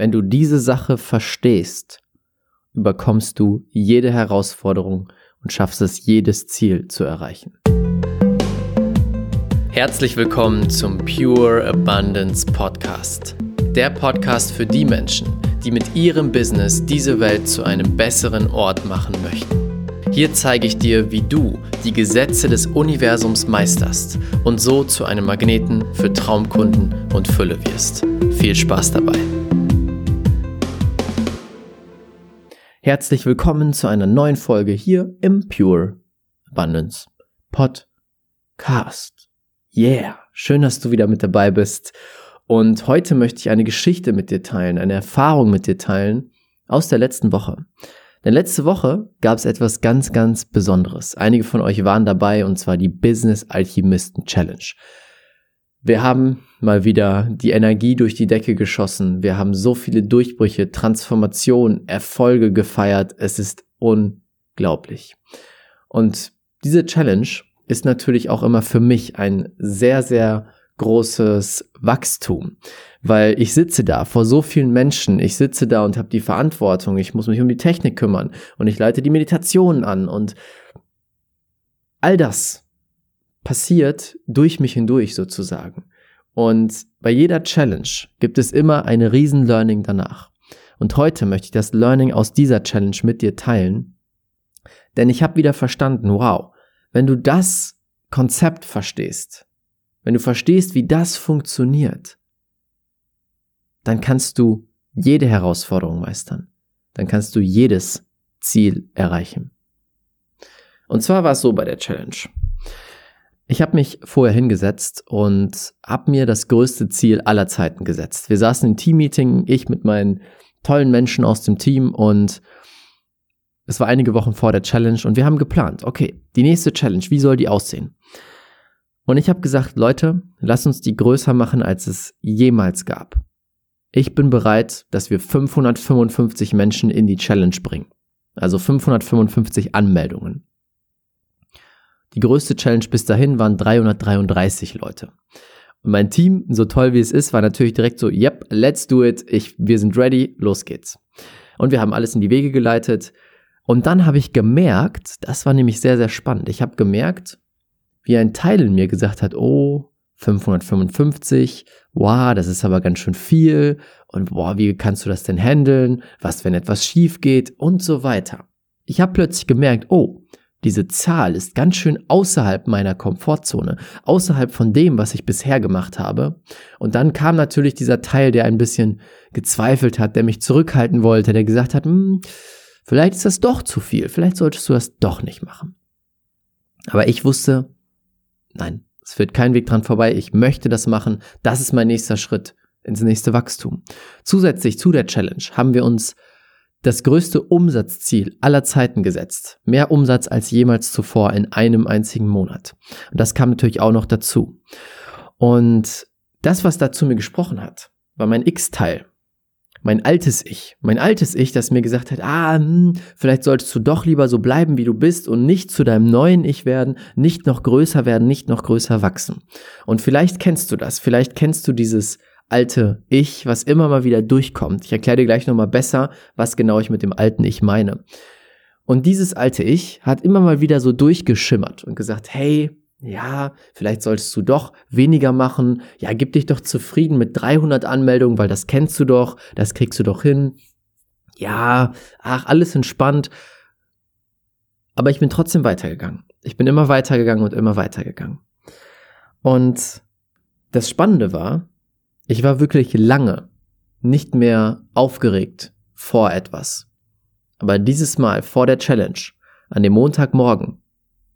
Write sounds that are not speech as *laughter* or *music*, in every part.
Wenn du diese Sache verstehst, überkommst du jede Herausforderung und schaffst es, jedes Ziel zu erreichen. Herzlich willkommen zum Pure Abundance Podcast. Der Podcast für die Menschen, die mit ihrem Business diese Welt zu einem besseren Ort machen möchten. Hier zeige ich dir, wie du die Gesetze des Universums meisterst und so zu einem Magneten für Traumkunden und Fülle wirst. Viel Spaß dabei! Herzlich willkommen zu einer neuen Folge hier im Pure Abundance Podcast. Yeah, schön, dass du wieder mit dabei bist. Und heute möchte ich eine Geschichte mit dir teilen, eine Erfahrung mit dir teilen aus der letzten Woche. Denn letzte Woche gab es etwas ganz, ganz Besonderes. Einige von euch waren dabei und zwar die Business Alchemisten Challenge. Wir haben mal wieder die Energie durch die Decke geschossen. Wir haben so viele Durchbrüche, Transformationen, Erfolge gefeiert. Es ist unglaublich. Und diese Challenge ist natürlich auch immer für mich ein sehr, sehr großes Wachstum, weil ich sitze da vor so vielen Menschen, ich sitze da und habe die Verantwortung, ich muss mich um die Technik kümmern und ich leite die Meditationen an und all das passiert durch mich hindurch sozusagen. Und bei jeder Challenge gibt es immer eine riesen Learning danach. Und heute möchte ich das Learning aus dieser Challenge mit dir teilen, denn ich habe wieder verstanden, wow, wenn du das Konzept verstehst, wenn du verstehst, wie das funktioniert, dann kannst du jede Herausforderung meistern. Dann kannst du jedes Ziel erreichen. Und zwar war es so bei der Challenge. Ich habe mich vorher hingesetzt und habe mir das größte Ziel aller Zeiten gesetzt. Wir saßen im Teammeeting, ich mit meinen tollen Menschen aus dem Team und es war einige Wochen vor der Challenge und wir haben geplant, okay, die nächste Challenge, wie soll die aussehen? Und ich habe gesagt, Leute, lasst uns die größer machen, als es jemals gab. Ich bin bereit, dass wir 555 Menschen in die Challenge bringen. Also 555 Anmeldungen. Die größte Challenge bis dahin waren 333 Leute. Und mein Team, so toll wie es ist, war natürlich direkt so, yep, let's do it. Ich, wir sind ready, los geht's. Und wir haben alles in die Wege geleitet. Und dann habe ich gemerkt, das war nämlich sehr, sehr spannend. Ich habe gemerkt, wie ein Teil in mir gesagt hat, oh, 555, wow, das ist aber ganz schön viel und boah, wie kannst du das denn handeln? Was, wenn etwas schief geht und so weiter. Ich habe plötzlich gemerkt, oh, diese Zahl ist ganz schön außerhalb meiner Komfortzone, außerhalb von dem, was ich bisher gemacht habe. Und dann kam natürlich dieser Teil, der ein bisschen gezweifelt hat, der mich zurückhalten wollte, der gesagt hat, hm, vielleicht ist das doch zu viel, vielleicht solltest du das doch nicht machen. Aber ich wusste, Nein, es führt kein Weg dran vorbei. Ich möchte das machen. Das ist mein nächster Schritt ins nächste Wachstum. Zusätzlich zu der Challenge haben wir uns das größte Umsatzziel aller Zeiten gesetzt. Mehr Umsatz als jemals zuvor in einem einzigen Monat. Und das kam natürlich auch noch dazu. Und das, was da zu mir gesprochen hat, war mein X-Teil mein altes Ich, mein altes Ich, das mir gesagt hat, ah, hm, vielleicht solltest du doch lieber so bleiben, wie du bist und nicht zu deinem neuen Ich werden, nicht noch größer werden, nicht noch größer wachsen. Und vielleicht kennst du das, vielleicht kennst du dieses alte Ich, was immer mal wieder durchkommt. Ich erkläre dir gleich nochmal besser, was genau ich mit dem alten Ich meine. Und dieses alte Ich hat immer mal wieder so durchgeschimmert und gesagt, hey, ja, vielleicht solltest du doch weniger machen. Ja, gib dich doch zufrieden mit 300 Anmeldungen, weil das kennst du doch, das kriegst du doch hin. Ja, ach, alles entspannt. Aber ich bin trotzdem weitergegangen. Ich bin immer weitergegangen und immer weitergegangen. Und das Spannende war, ich war wirklich lange nicht mehr aufgeregt vor etwas. Aber dieses Mal vor der Challenge, an dem Montagmorgen,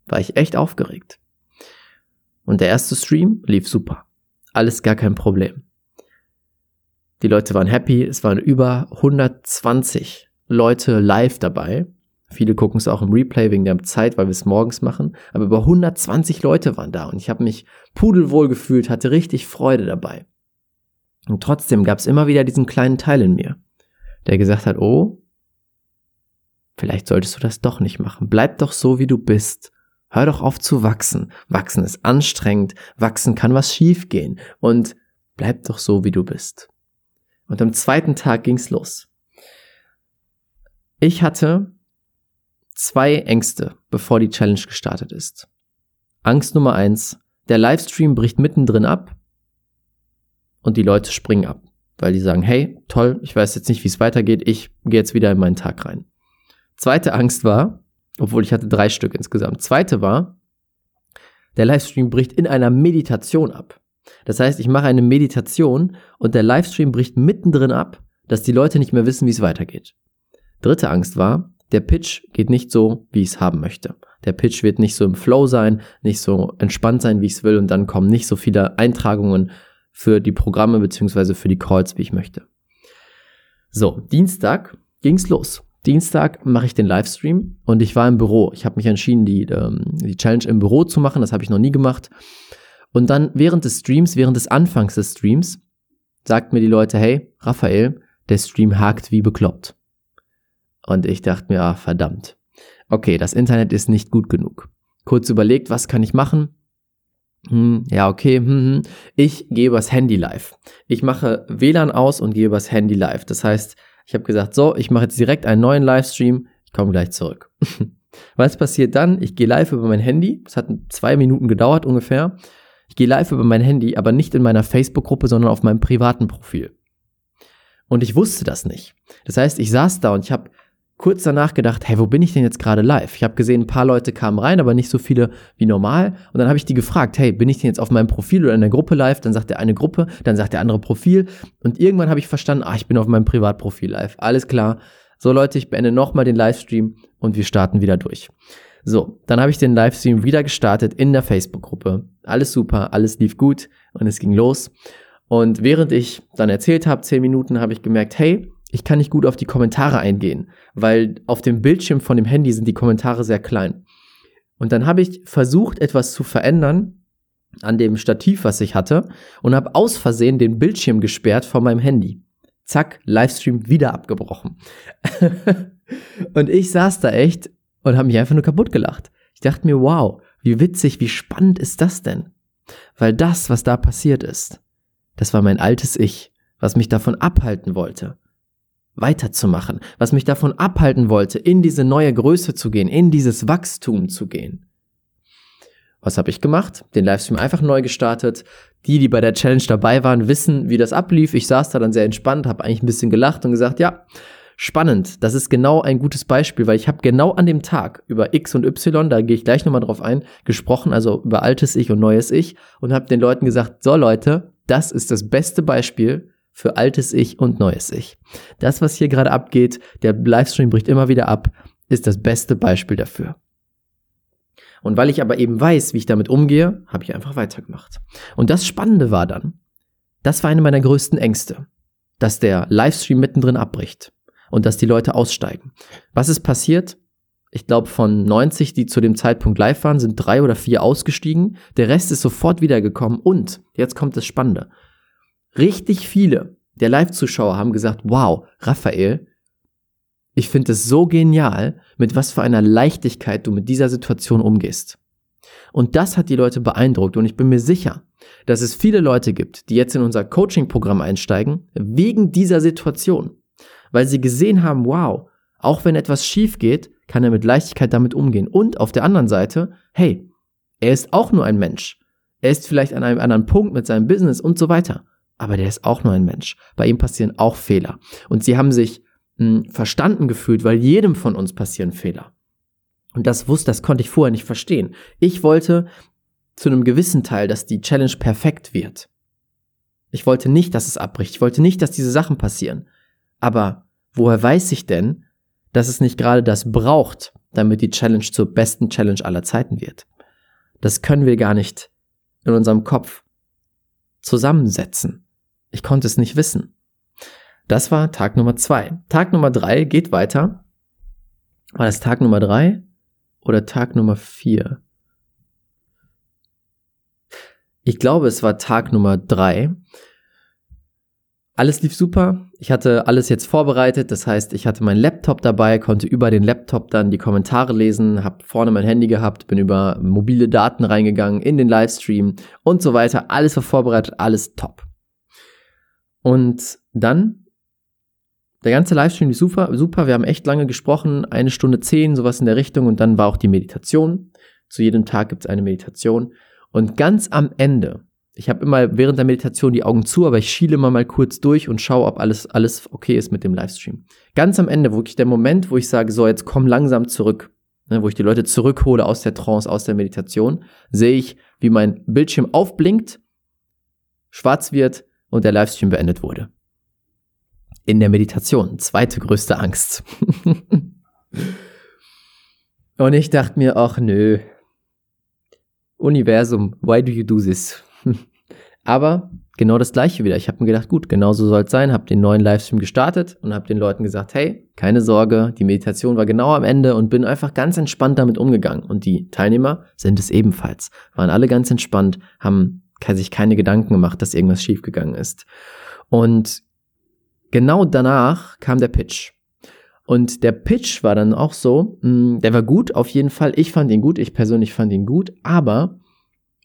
war ich echt aufgeregt. Und der erste Stream lief super. Alles gar kein Problem. Die Leute waren happy. Es waren über 120 Leute live dabei. Viele gucken es auch im Replay wegen der Zeit, weil wir es morgens machen. Aber über 120 Leute waren da und ich habe mich pudelwohl gefühlt, hatte richtig Freude dabei. Und trotzdem gab es immer wieder diesen kleinen Teil in mir, der gesagt hat, oh, vielleicht solltest du das doch nicht machen. Bleib doch so, wie du bist. Hör doch auf zu wachsen. Wachsen ist anstrengend, wachsen kann was schiefgehen und bleib doch so, wie du bist. Und am zweiten Tag ging's los. Ich hatte zwei Ängste, bevor die Challenge gestartet ist. Angst Nummer eins, der Livestream bricht mittendrin ab und die Leute springen ab, weil die sagen, hey, toll, ich weiß jetzt nicht, wie es weitergeht, ich gehe jetzt wieder in meinen Tag rein. Zweite Angst war, obwohl ich hatte drei Stück insgesamt. Zweite war, der Livestream bricht in einer Meditation ab. Das heißt, ich mache eine Meditation und der Livestream bricht mittendrin ab, dass die Leute nicht mehr wissen, wie es weitergeht. Dritte Angst war, der Pitch geht nicht so, wie ich es haben möchte. Der Pitch wird nicht so im Flow sein, nicht so entspannt sein, wie ich es will und dann kommen nicht so viele Eintragungen für die Programme beziehungsweise für die Calls, wie ich möchte. So, Dienstag ging's los. Dienstag mache ich den Livestream und ich war im Büro. Ich habe mich entschieden, die, ähm, die Challenge im Büro zu machen. Das habe ich noch nie gemacht. Und dann während des Streams, während des Anfangs des Streams, sagt mir die Leute, hey, Raphael, der Stream hakt wie bekloppt. Und ich dachte mir, ah, verdammt. Okay, das Internet ist nicht gut genug. Kurz überlegt, was kann ich machen? Hm, ja, okay, hm, hm. ich gehe übers Handy live. Ich mache WLAN aus und gehe übers Handy live. Das heißt, ich habe gesagt, so, ich mache jetzt direkt einen neuen Livestream. Ich komme gleich zurück. *laughs* was passiert dann? Ich gehe live über mein Handy. Es hat zwei Minuten gedauert ungefähr. Ich gehe live über mein Handy, aber nicht in meiner Facebook-Gruppe, sondern auf meinem privaten Profil. Und ich wusste das nicht. Das heißt, ich saß da und ich habe kurz danach gedacht, hey, wo bin ich denn jetzt gerade live? Ich habe gesehen, ein paar Leute kamen rein, aber nicht so viele wie normal. Und dann habe ich die gefragt, hey, bin ich denn jetzt auf meinem Profil oder in der Gruppe live? Dann sagt der eine Gruppe, dann sagt der andere Profil. Und irgendwann habe ich verstanden, ah, ich bin auf meinem Privatprofil live. Alles klar. So Leute, ich beende nochmal den Livestream und wir starten wieder durch. So, dann habe ich den Livestream wieder gestartet in der Facebook-Gruppe. Alles super, alles lief gut und es ging los. Und während ich dann erzählt habe, zehn Minuten, habe ich gemerkt, hey, ich kann nicht gut auf die Kommentare eingehen, weil auf dem Bildschirm von dem Handy sind die Kommentare sehr klein. Und dann habe ich versucht, etwas zu verändern an dem Stativ, was ich hatte, und habe aus Versehen den Bildschirm gesperrt von meinem Handy. Zack, Livestream wieder abgebrochen. *laughs* und ich saß da echt und habe mich einfach nur kaputt gelacht. Ich dachte mir, wow, wie witzig, wie spannend ist das denn? Weil das, was da passiert ist, das war mein altes Ich, was mich davon abhalten wollte, weiterzumachen, was mich davon abhalten wollte, in diese neue Größe zu gehen, in dieses Wachstum zu gehen. Was habe ich gemacht? Den Livestream einfach neu gestartet. Die, die bei der Challenge dabei waren, wissen, wie das ablief. Ich saß da dann sehr entspannt, habe eigentlich ein bisschen gelacht und gesagt, ja, spannend. Das ist genau ein gutes Beispiel, weil ich habe genau an dem Tag über X und Y, da gehe ich gleich nochmal drauf ein, gesprochen, also über altes Ich und neues Ich und habe den Leuten gesagt, so Leute, das ist das beste Beispiel für altes Ich und neues Ich. Das, was hier gerade abgeht, der Livestream bricht immer wieder ab, ist das beste Beispiel dafür. Und weil ich aber eben weiß, wie ich damit umgehe, habe ich einfach weitergemacht. Und das Spannende war dann, das war eine meiner größten Ängste, dass der Livestream mittendrin abbricht und dass die Leute aussteigen. Was ist passiert? Ich glaube, von 90, die zu dem Zeitpunkt live waren, sind drei oder vier ausgestiegen. Der Rest ist sofort wiedergekommen. Und, jetzt kommt das Spannende, Richtig viele der Live-Zuschauer haben gesagt, wow, Raphael, ich finde es so genial, mit was für einer Leichtigkeit du mit dieser Situation umgehst. Und das hat die Leute beeindruckt und ich bin mir sicher, dass es viele Leute gibt, die jetzt in unser Coaching-Programm einsteigen, wegen dieser Situation. Weil sie gesehen haben, wow, auch wenn etwas schief geht, kann er mit Leichtigkeit damit umgehen. Und auf der anderen Seite, hey, er ist auch nur ein Mensch. Er ist vielleicht an einem anderen Punkt mit seinem Business und so weiter aber der ist auch nur ein Mensch. Bei ihm passieren auch Fehler. Und sie haben sich mh, hm, verstanden gefühlt, weil jedem von uns passieren Fehler. Und das wusste, das konnte ich vorher nicht verstehen. Ich wollte zu einem gewissen Teil, dass die Challenge perfekt wird. Ich wollte nicht, dass es abbricht. Ich wollte nicht, dass diese Sachen passieren. Aber woher weiß ich denn, dass es nicht gerade das braucht, damit die Challenge zur besten Challenge aller Zeiten wird? Das können wir gar nicht in unserem Kopf zusammensetzen. Ich konnte es nicht wissen. Das war Tag Nummer zwei. Tag Nummer drei geht weiter. War das Tag Nummer drei oder Tag Nummer vier? Ich glaube, es war Tag Nummer drei. Alles lief super. Ich hatte alles jetzt vorbereitet. Das heißt, ich hatte meinen Laptop dabei, konnte über den Laptop dann die Kommentare lesen, habe vorne mein Handy gehabt, bin über mobile Daten reingegangen in den Livestream und so weiter. Alles war vorbereitet, alles top. Und dann der ganze Livestream ist super, super. Wir haben echt lange gesprochen, eine Stunde zehn, sowas in der Richtung. Und dann war auch die Meditation. Zu jedem Tag gibt es eine Meditation. Und ganz am Ende, ich habe immer während der Meditation die Augen zu, aber ich schiele immer mal kurz durch und schaue, ob alles, alles okay ist mit dem Livestream. Ganz am Ende, wirklich der Moment, wo ich sage, so, jetzt komm langsam zurück, ne, wo ich die Leute zurückhole aus der Trance, aus der Meditation, sehe ich, wie mein Bildschirm aufblinkt, schwarz wird und der Livestream beendet wurde. In der Meditation, zweite größte Angst. *laughs* und ich dachte mir, ach nö, Universum, why do you do this? *laughs* Aber genau das gleiche wieder. Ich habe mir gedacht, gut, genau so soll es sein, habe den neuen Livestream gestartet und habe den Leuten gesagt, hey, keine Sorge, die Meditation war genau am Ende und bin einfach ganz entspannt damit umgegangen. Und die Teilnehmer sind es ebenfalls, waren alle ganz entspannt, haben sich keine Gedanken gemacht, dass irgendwas schiefgegangen ist. Und genau danach kam der Pitch. Und der Pitch war dann auch so, mh, mm, der war gut, auf jeden Fall. Ich fand ihn gut, ich persönlich fand ihn gut, aber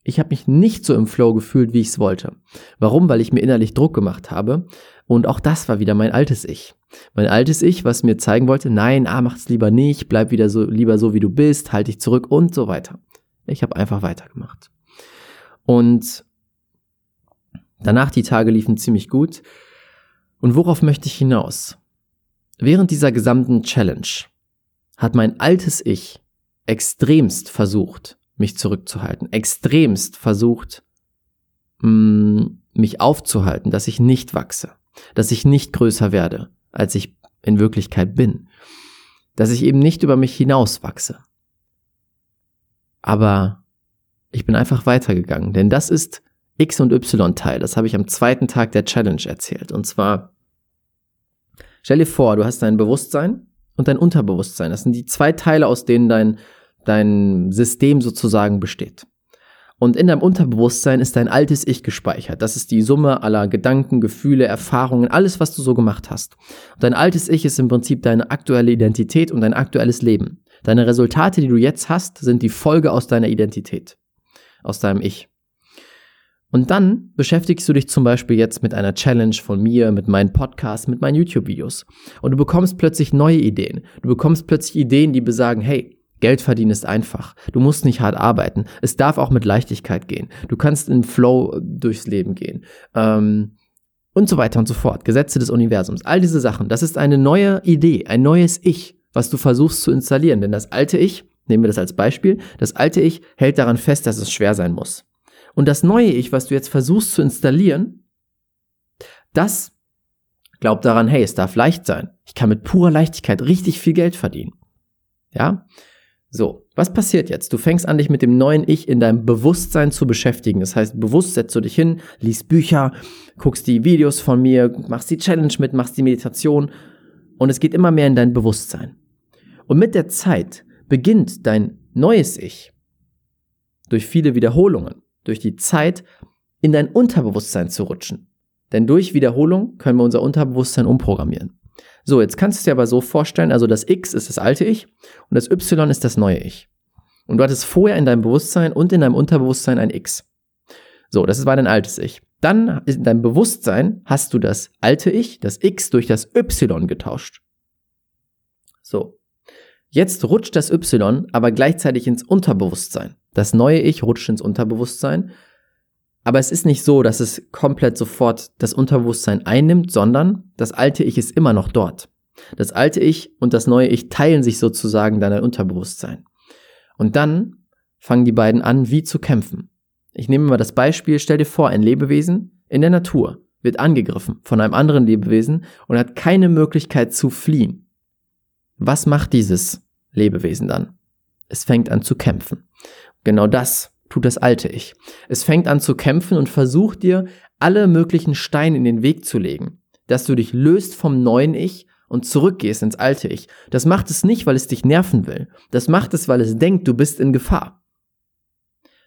ich habe mich nicht so im Flow gefühlt, wie ich es wollte. Warum? Weil ich mir innerlich Druck gemacht habe. Und auch das war wieder mein altes Ich. Mein altes Ich, was mir zeigen wollte, nein, ah, mach's lieber nicht, bleib wieder so, lieber so, wie du bist, halt dich zurück und so weiter. Ich habe einfach weitergemacht. Und danach die Tage liefen ziemlich gut. Und worauf möchte ich hinaus? Während dieser gesamten Challenge hat mein altes Ich extremst versucht, mich zurückzuhalten, extremst versucht, mm, mich aufzuhalten, dass ich nicht wachse, dass ich nicht größer werde, als ich in Wirklichkeit bin, dass ich eben nicht über mich hinaus wachse. Aber ich bin einfach weitergegangen, denn das ist X und Y Teil, das habe ich am zweiten Tag der Challenge erzählt. Und zwar, stell dir vor, du hast dein Bewusstsein und dein Unterbewusstsein. Das sind die zwei Teile, aus denen dein dein System sozusagen besteht. Und in deinem Unterbewusstsein ist dein altes Ich gespeichert. Das ist die Summe aller Gedanken, Gefühle, Erfahrungen, alles, was du so gemacht hast. Und dein altes Ich ist im Prinzip deine aktuelle Identität und dein aktuelles Leben. Deine Resultate, die du jetzt hast, sind die Folge aus deiner Identität, aus deinem Ich. Und dann beschäftigst du dich zum Beispiel jetzt mit einer Challenge von mir, mit meinen Podcasts, mit meinen YouTube-Videos. Und du bekommst plötzlich neue Ideen. Du bekommst plötzlich Ideen, die besagen, hey, Geld verdienen ist einfach. Du musst nicht hart arbeiten. Es darf auch mit Leichtigkeit gehen. Du kannst im Flow durchs Leben gehen. Ähm, und so weiter und so fort. Gesetze des Universums. All diese Sachen. Das ist eine neue Idee, ein neues Ich, was du versuchst zu installieren. Denn das alte Ich, nehmen wir das als Beispiel, das alte Ich hält daran fest, dass es schwer sein muss. Und das neue Ich, was du jetzt versuchst zu installieren, das glaubt daran, hey, es darf leicht sein. Ich kann mit purer Leichtigkeit richtig viel Geld verdienen. Ja? So, was passiert jetzt? Du fängst an, dich mit dem neuen Ich in deinem Bewusstsein zu beschäftigen. Das heißt, bewusst setzt du dich hin, liest Bücher, guckst die Videos von mir, machst die Challenge mit, machst die Meditation und es geht immer mehr in dein Bewusstsein. Und mit der Zeit beginnt dein neues Ich durch viele Wiederholungen, durch die Zeit in dein Unterbewusstsein zu rutschen. Denn durch Wiederholung können wir unser Unterbewusstsein umprogrammieren. So, jetzt kannst du es dir aber so vorstellen, also das X ist das alte Ich und das Y ist das neue Ich. Und du hattest vorher in deinem Bewusstsein und in deinem Unterbewusstsein ein X. So, das war dein altes Ich. Dann in deinem Bewusstsein hast du das alte Ich, das X durch das Y getauscht. So. Jetzt rutscht das Y aber gleichzeitig ins Unterbewusstsein. Das neue Ich rutscht ins Unterbewusstsein aber es ist nicht so, dass es komplett sofort das Unterbewusstsein einnimmt, sondern das alte Ich ist immer noch dort. Das alte Ich und das neue Ich teilen sich sozusagen dein Unterbewusstsein. Und dann fangen die beiden an, wie zu kämpfen. Ich nehme mal das Beispiel, stell dir vor, ein Lebewesen in der Natur wird angegriffen von einem anderen Lebewesen und hat keine Möglichkeit zu fliehen. Was macht dieses Lebewesen dann? Es fängt an zu kämpfen. Genau das tut das alte Ich. Es fängt an zu kämpfen und versucht dir alle möglichen Steine in den Weg zu legen, dass du dich löst vom neuen Ich und zurückgehst ins alte Ich. Das macht es nicht, weil es dich nerven will. Das macht es, weil es denkt, du bist in Gefahr.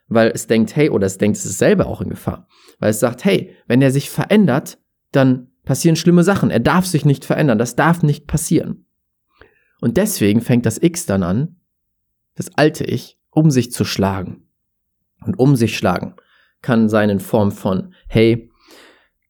Weil es denkt, hey, oder es denkt, es ist selber auch in Gefahr. Weil es sagt, hey, wenn er sich verändert, dann passieren schlimme Sachen. Er darf sich nicht verändern. Das darf nicht passieren. Und deswegen fängt das X dann an, das alte Ich, um sich zu schlagen und um sich schlagen kann sein in Form von, hey,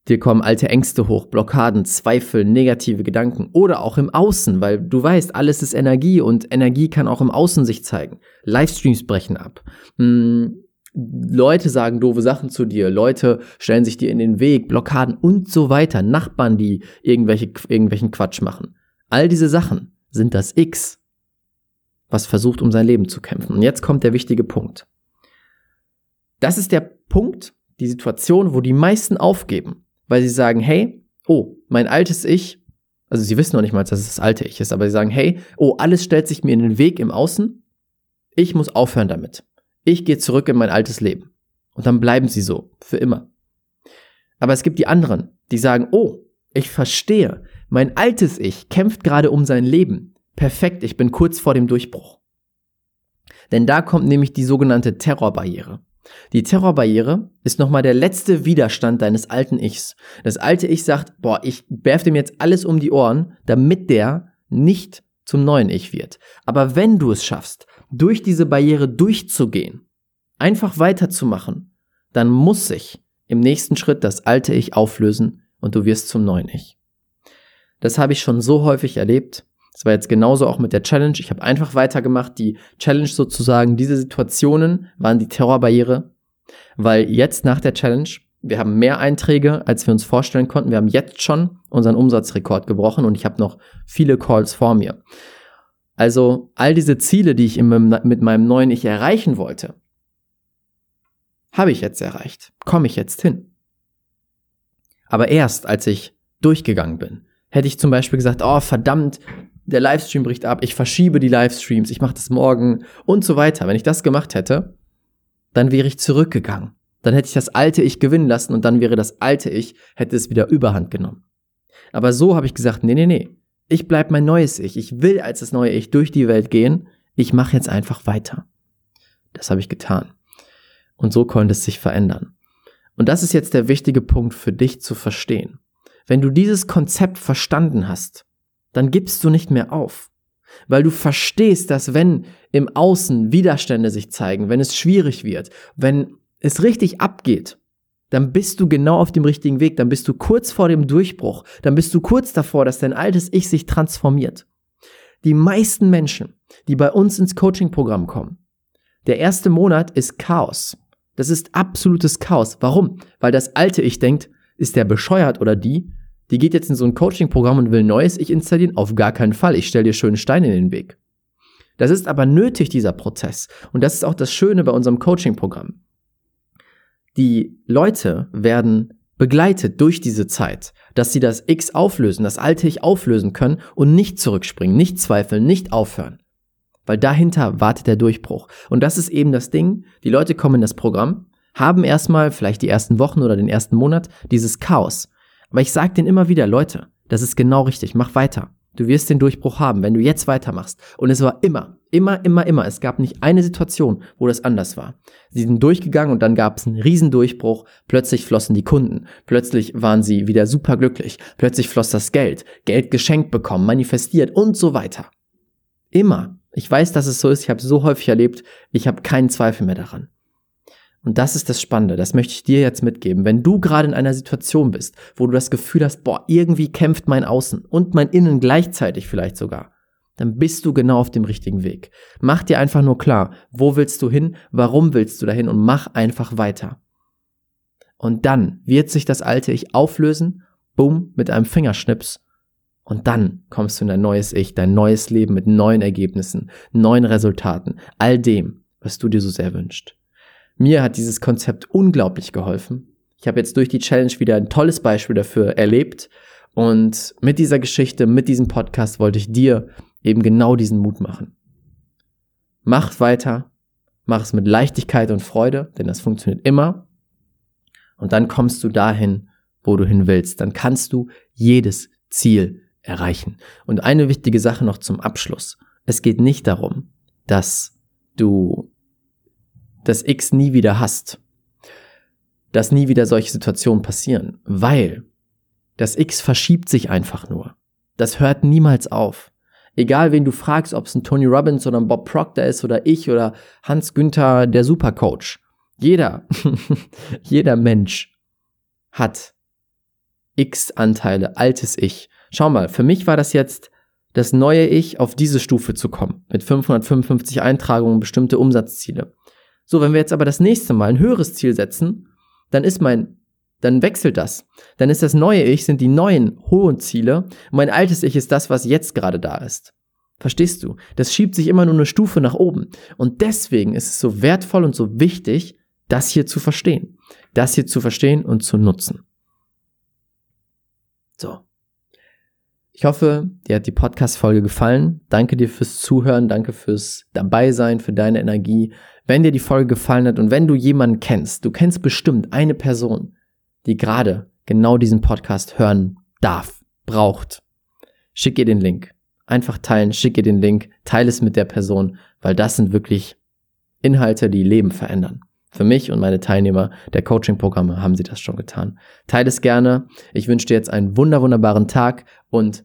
Dir kommen alte Ängste hoch, Blockaden, Zweifel, negative Gedanken oder auch im Außen, weil du weißt, alles ist Energie und Energie kann auch im Außen sich zeigen. Livestreams brechen ab. Hm, Leute sagen doofe Sachen zu dir, Leute stellen sich dir in den Weg, Blockaden und so weiter, Nachbarn, die irgendwelche, irgendwelchen Quatsch machen. All diese Sachen sind das X, was versucht, um sein Leben zu kämpfen. Und jetzt kommt der wichtige Punkt. Das ist der Punkt, die Situation, wo die meisten aufgeben, weil sie sagen, hey, oh, mein altes Ich, also sie wissen noch nicht mal, dass es das alte Ich ist, aber sie sagen, hey, oh, alles stellt sich mir in den Weg im Außen, ich muss aufhören damit. Ich gehe zurück in mein altes Leben. Und dann bleiben sie so, für immer. Aber es gibt die anderen, die sagen, oh, ich verstehe, mein altes Ich kämpft gerade um sein Leben. Perfekt, ich bin kurz vor dem Durchbruch. Denn da kommt nämlich die sogenannte Terrorbarriere. Die Terrorbarriere ist nochmal der letzte Widerstand deines alten Ichs. Das alte Ich sagt, boah, ich werfe dem jetzt alles um die Ohren, damit der nicht zum neuen Ich wird. Aber wenn du es schaffst, durch diese Barriere durchzugehen, einfach weiterzumachen, dann muss sich im nächsten Schritt das alte Ich auflösen und du wirst zum neuen Ich. Das habe ich schon so häufig erlebt. Das war jetzt genauso auch mit der Challenge. Ich habe einfach weitergemacht. Die Challenge sozusagen, diese Situationen waren die Terrorbarriere, weil jetzt nach der Challenge, wir haben mehr Einträge, als wir uns vorstellen konnten. Wir haben jetzt schon unseren Umsatzrekord gebrochen und ich habe noch viele Calls vor mir. Also all diese Ziele, die ich mit meinem neuen Ich erreichen wollte, habe ich jetzt erreicht, komme ich jetzt hin. Aber erst als ich durchgegangen bin, hätte ich zum Beispiel gesagt, oh verdammt, der Livestream bricht ab, ich verschiebe die Livestreams, ich mache das morgen und so weiter. Wenn ich das gemacht hätte, dann wäre ich zurückgegangen. Dann hätte ich das alte Ich gewinnen lassen und dann wäre das alte Ich, hätte es wieder überhand genommen. Aber so habe ich gesagt, nee, nee, nee, ich bleib mein neues Ich. Ich will als das neue Ich durch die Welt gehen. Ich mache jetzt einfach weiter. Das habe ich getan. Und so konnte es sich verändern. Und das ist jetzt der wichtige Punkt für dich zu verstehen. Wenn du dieses Konzept verstanden hast, dann gibst du nicht mehr auf. Weil du verstehst, dass wenn im Außen Widerstände sich zeigen, wenn es schwierig wird, wenn es richtig abgeht, dann bist du genau auf dem richtigen Weg, dann bist du kurz vor dem Durchbruch, dann bist du kurz davor, dass dein altes Ich sich transformiert. Die meisten Menschen, die bei uns ins Coaching-Programm kommen, der erste Monat ist Chaos. Das ist absolutes Chaos. Warum? Weil das alte Ich denkt, ist der bescheuert oder die, die geht jetzt in so ein Coaching-Programm und will neues Ich installieren? Auf gar keinen Fall. Ich stelle dir schönen Stein in den Weg. Das ist aber nötig, dieser Prozess. Und das ist auch das Schöne bei unserem Coaching-Programm. Die Leute werden begleitet durch diese Zeit, dass sie das X auflösen, das alte Ich auflösen können und nicht zurückspringen, nicht zweifeln, nicht aufhören. Weil dahinter wartet der Durchbruch. Und das ist eben das Ding. Die Leute kommen in das Programm, haben erstmal, vielleicht die ersten Wochen oder den ersten Monat, dieses Chaos. Aber ich sage denen immer wieder, Leute, das ist genau richtig, mach weiter. Du wirst den Durchbruch haben, wenn du jetzt weitermachst. Und es war immer, immer, immer, immer. Es gab nicht eine Situation, wo das anders war. Sie sind durchgegangen und dann gab es einen Riesendurchbruch. Plötzlich flossen die Kunden. Plötzlich waren sie wieder superglücklich. Plötzlich floss das Geld. Geld geschenkt bekommen, manifestiert und so weiter. Immer. Ich weiß, dass es so ist. Ich habe so häufig erlebt. Ich habe keinen Zweifel mehr daran. Und das ist das Spannende, das möchte ich dir jetzt mitgeben. Wenn du gerade in einer Situation bist, wo du das Gefühl hast, boah, irgendwie kämpft mein Außen und mein Innen gleichzeitig vielleicht sogar, dann bist du genau auf dem richtigen Weg. Mach dir einfach nur klar, wo willst du hin, warum willst du dahin und mach einfach weiter. Und dann wird sich das alte Ich auflösen, boom, mit einem Fingerschnips. Und dann kommst du in dein neues Ich, dein neues Leben mit neuen Ergebnissen, neuen Resultaten, all dem, was du dir so sehr wünschst. Mir hat dieses Konzept unglaublich geholfen. Ich habe jetzt durch die Challenge wieder ein tolles Beispiel dafür erlebt. Und mit dieser Geschichte, mit diesem Podcast wollte ich dir eben genau diesen Mut machen. Mach weiter, mach es mit Leichtigkeit und Freude, denn das funktioniert immer. Und dann kommst du dahin, wo du hin willst. Dann kannst du jedes Ziel erreichen. Und eine wichtige Sache noch zum Abschluss. Es geht nicht darum, dass du das X nie wieder hast. Dass nie wieder solche Situationen passieren, weil das X verschiebt sich einfach nur. Das hört niemals auf. Egal wen du fragst, ob es ein Tony Robbins oder ein Bob Proctor ist oder ich oder Hans Günther, der Supercoach. Jeder, *laughs* jeder Mensch hat x Anteile, altes Ich. Schau mal, für mich war das jetzt das neue Ich auf diese Stufe zu kommen, mit 555 Eintragungen, bestimmte Umsatzziele. So, wenn wir jetzt aber das nächste Mal ein höheres Ziel setzen, dann ist mein, dann wechselt das. Dann ist das neue Ich, sind die neuen hohen Ziele. Mein altes Ich ist das, was jetzt gerade da ist. Verstehst du? Das schiebt sich immer nur eine Stufe nach oben. Und deswegen ist es so wertvoll und so wichtig, das hier zu verstehen. Das hier zu verstehen und zu nutzen. So. Ich hoffe, dir hat die Podcast-Folge gefallen. Danke dir fürs Zuhören, danke fürs Dabeisein, für deine Energie. Wenn dir die Folge gefallen hat und wenn du jemanden kennst, du kennst bestimmt eine Person, die gerade genau diesen Podcast hören darf, braucht, schick ihr den Link. Einfach teilen, schick ihr den Link, teile es mit der Person, weil das sind wirklich Inhalte, die Leben verändern. Für mich und meine Teilnehmer der Coaching-Programme haben sie das schon getan. Teile es gerne. Ich wünsche dir jetzt einen wunder wunderbaren Tag und